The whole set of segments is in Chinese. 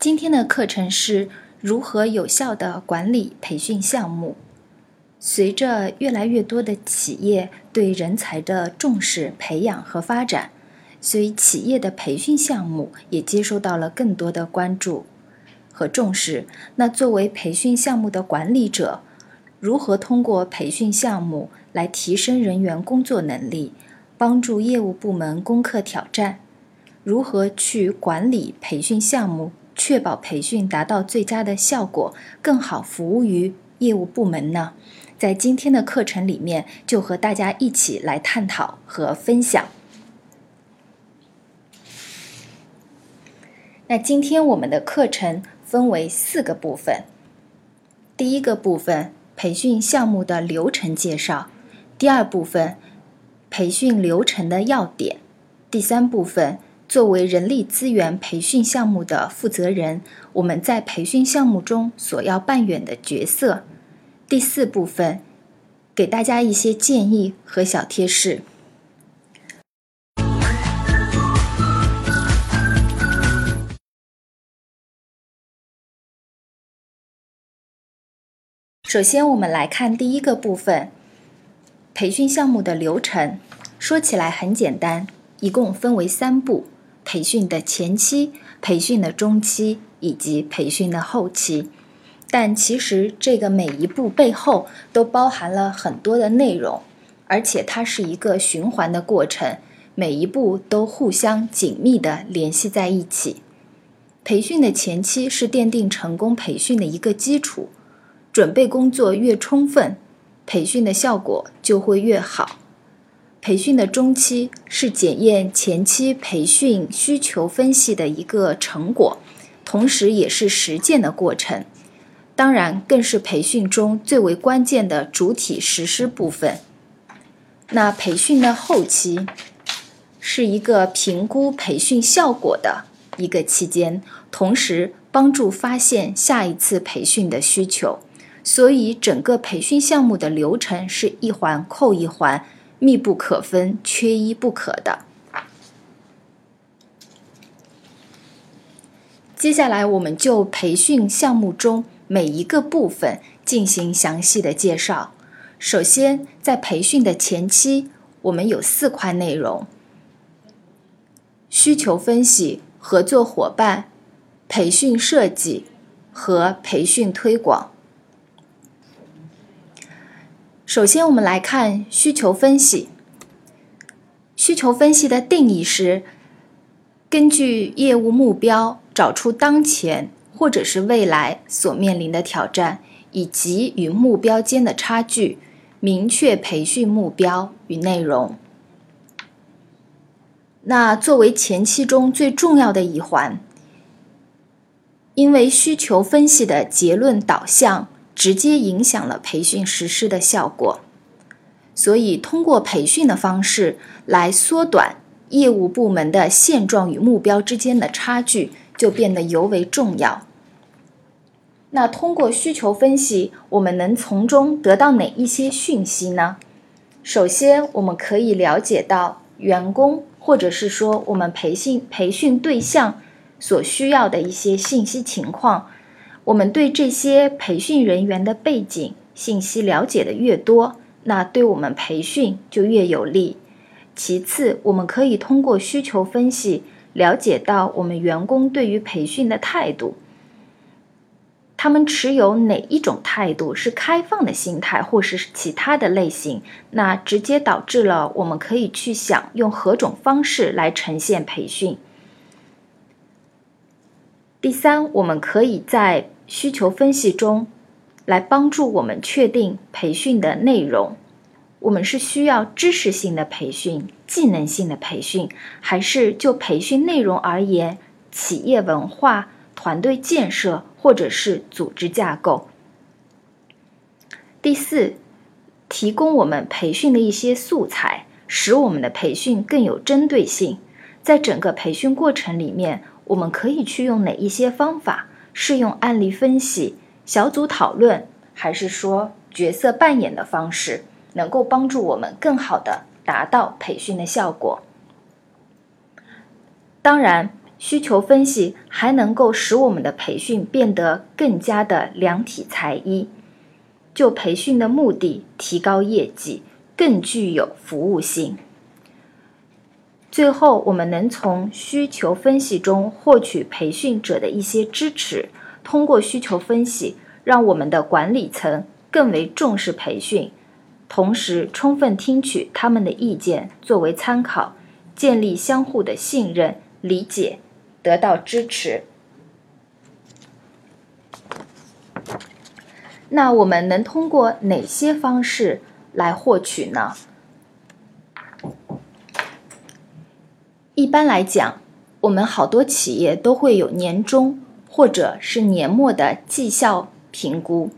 今天的课程是如何有效的管理培训项目。随着越来越多的企业对人才的重视、培养和发展，所以企业的培训项目也接收到了更多的关注和重视。那作为培训项目的管理者，如何通过培训项目来提升人员工作能力，帮助业务部门攻克挑战？如何去管理培训项目？确保培训达到最佳的效果，更好服务于业务部门呢？在今天的课程里面，就和大家一起来探讨和分享。那今天我们的课程分为四个部分。第一个部分，培训项目的流程介绍；第二部分，培训流程的要点；第三部分。作为人力资源培训项目的负责人，我们在培训项目中所要扮演的角色。第四部分，给大家一些建议和小贴士。首先，我们来看第一个部分，培训项目的流程。说起来很简单，一共分为三步。培训的前期、培训的中期以及培训的后期，但其实这个每一步背后都包含了很多的内容，而且它是一个循环的过程，每一步都互相紧密的联系在一起。培训的前期是奠定成功培训的一个基础，准备工作越充分，培训的效果就会越好。培训的中期是检验前期培训需求分析的一个成果，同时也是实践的过程，当然更是培训中最为关键的主体实施部分。那培训的后期是一个评估培训效果的一个期间，同时帮助发现下一次培训的需求。所以整个培训项目的流程是一环扣一环。密不可分，缺一不可的。接下来，我们就培训项目中每一个部分进行详细的介绍。首先，在培训的前期，我们有四块内容：需求分析、合作伙伴、培训设计和培训推广。首先，我们来看需求分析。需求分析的定义是：根据业务目标，找出当前或者是未来所面临的挑战，以及与目标间的差距，明确培训目标与内容。那作为前期中最重要的一环，因为需求分析的结论导向。直接影响了培训实施的效果，所以通过培训的方式来缩短业务部门的现状与目标之间的差距，就变得尤为重要。那通过需求分析，我们能从中得到哪一些讯息呢？首先，我们可以了解到员工或者是说我们培训培训对象所需要的一些信息情况。我们对这些培训人员的背景信息了解的越多，那对我们培训就越有利。其次，我们可以通过需求分析了解到我们员工对于培训的态度，他们持有哪一种态度是开放的心态，或是其他的类型，那直接导致了我们可以去想用何种方式来呈现培训。第三，我们可以在需求分析中来帮助我们确定培训的内容。我们是需要知识性的培训、技能性的培训，还是就培训内容而言，企业文化、团队建设或者是组织架构？第四，提供我们培训的一些素材，使我们的培训更有针对性。在整个培训过程里面，我们可以去用哪一些方法？是用案例分析、小组讨论，还是说角色扮演的方式？能够帮助我们更好的达到培训的效果。当然，需求分析还能够使我们的培训变得更加的量体裁衣，就培训的目的提高业绩，更具有服务性。最后，我们能从需求分析中获取培训者的一些支持，通过需求分析，让我们的管理层更为重视培训。同时，充分听取他们的意见作为参考，建立相互的信任、理解，得到支持。那我们能通过哪些方式来获取呢？一般来讲，我们好多企业都会有年终或者是年末的绩效评估。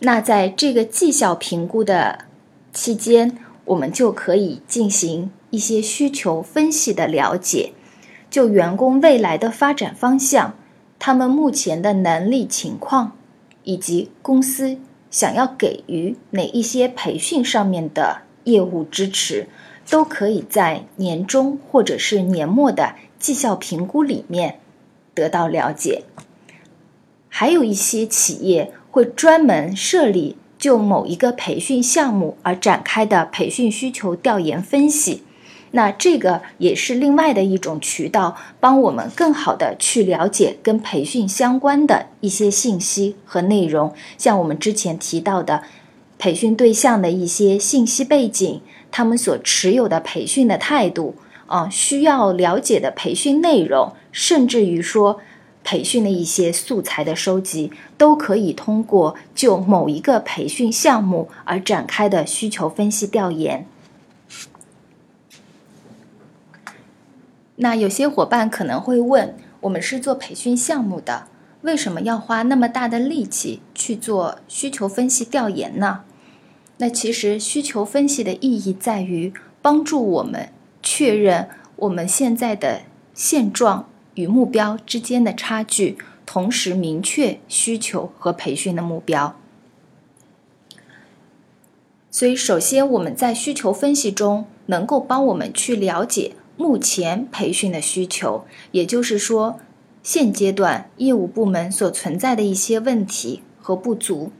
那在这个绩效评估的期间，我们就可以进行一些需求分析的了解，就员工未来的发展方向、他们目前的能力情况，以及公司想要给予哪一些培训上面的业务支持，都可以在年终或者是年末的绩效评估里面得到了解。还有一些企业会专门设立。就某一个培训项目而展开的培训需求调研分析，那这个也是另外的一种渠道，帮我们更好的去了解跟培训相关的一些信息和内容。像我们之前提到的，培训对象的一些信息背景，他们所持有的培训的态度，啊，需要了解的培训内容，甚至于说。培训的一些素材的收集，都可以通过就某一个培训项目而展开的需求分析调研。那有些伙伴可能会问：我们是做培训项目的，为什么要花那么大的力气去做需求分析调研呢？那其实需求分析的意义在于帮助我们确认我们现在的现状。与目标之间的差距，同时明确需求和培训的目标。所以，首先我们在需求分析中能够帮我们去了解目前培训的需求，也就是说，现阶段业务部门所存在的一些问题和不足。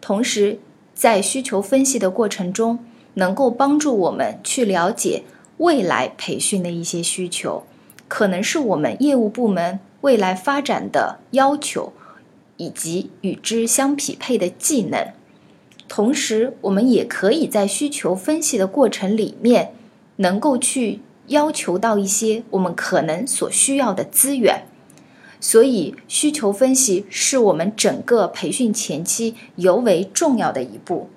同时，在需求分析的过程中，能够帮助我们去了解未来培训的一些需求。可能是我们业务部门未来发展的要求，以及与之相匹配的技能。同时，我们也可以在需求分析的过程里面，能够去要求到一些我们可能所需要的资源。所以，需求分析是我们整个培训前期尤为重要的一步。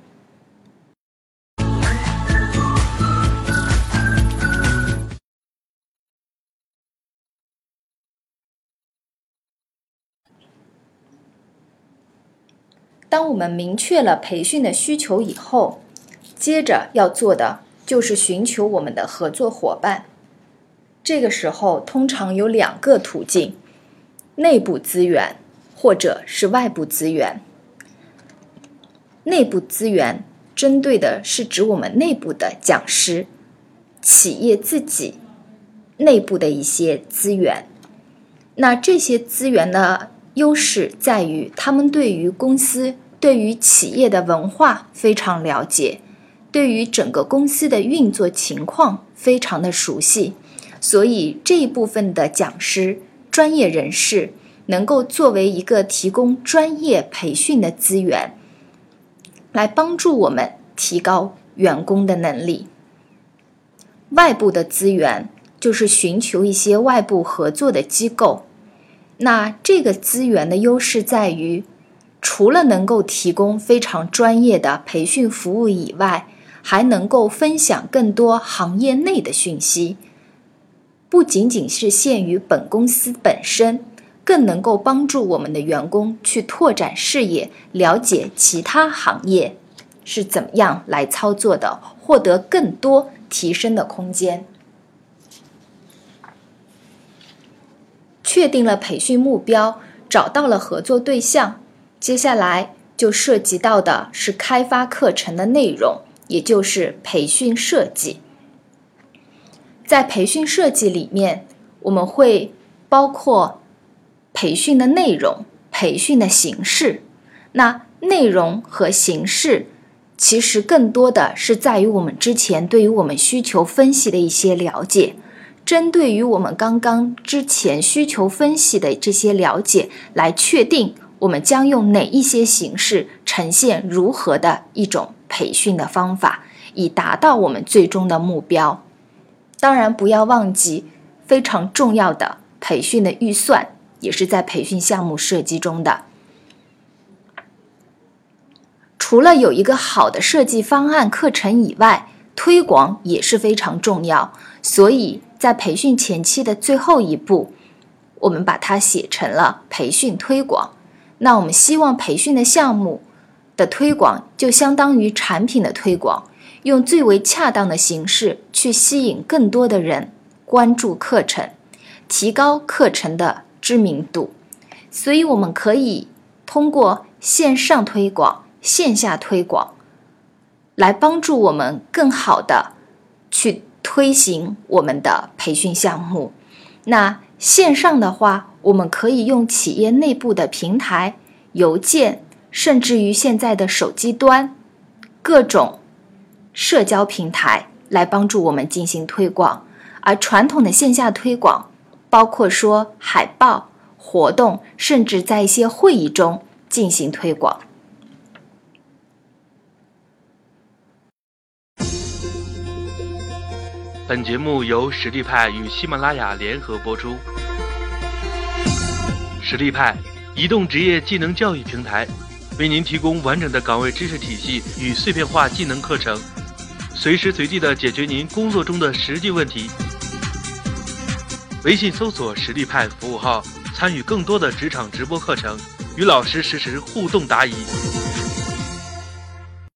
当我们明确了培训的需求以后，接着要做的就是寻求我们的合作伙伴。这个时候通常有两个途径：内部资源或者是外部资源。内部资源针对的是指我们内部的讲师、企业自己内部的一些资源。那这些资源的优势在于，他们对于公司。对于企业的文化非常了解，对于整个公司的运作情况非常的熟悉，所以这一部分的讲师、专业人士能够作为一个提供专业培训的资源，来帮助我们提高员工的能力。外部的资源就是寻求一些外部合作的机构，那这个资源的优势在于。除了能够提供非常专业的培训服务以外，还能够分享更多行业内的讯息，不仅仅是限于本公司本身，更能够帮助我们的员工去拓展视野，了解其他行业是怎么样来操作的，获得更多提升的空间。确定了培训目标，找到了合作对象，接下来就涉及到的是开发课程的内容，也就是培训设计。在培训设计里面，我们会包括培训的内容、培训的形式。那内容和形式，其实更多的是在于我们之前对于我们需求分析的一些了解。针对于我们刚刚之前需求分析的这些了解，来确定我们将用哪一些形式呈现如何的一种培训的方法，以达到我们最终的目标。当然，不要忘记非常重要的培训的预算，也是在培训项目设计中的。除了有一个好的设计方案、课程以外，推广也是非常重要，所以。在培训前期的最后一步，我们把它写成了培训推广。那我们希望培训的项目的推广就相当于产品的推广，用最为恰当的形式去吸引更多的人关注课程，提高课程的知名度。所以我们可以通过线上推广、线下推广，来帮助我们更好的去。推行我们的培训项目，那线上的话，我们可以用企业内部的平台、邮件，甚至于现在的手机端各种社交平台来帮助我们进行推广。而传统的线下推广，包括说海报、活动，甚至在一些会议中进行推广。本节目由实力派与喜马拉雅联合播出。实力派，移动职业技能教育平台，为您提供完整的岗位知识体系与碎片化技能课程，随时随地的解决您工作中的实际问题。微信搜索“实力派”服务号，参与更多的职场直播课程，与老师实时互动答疑。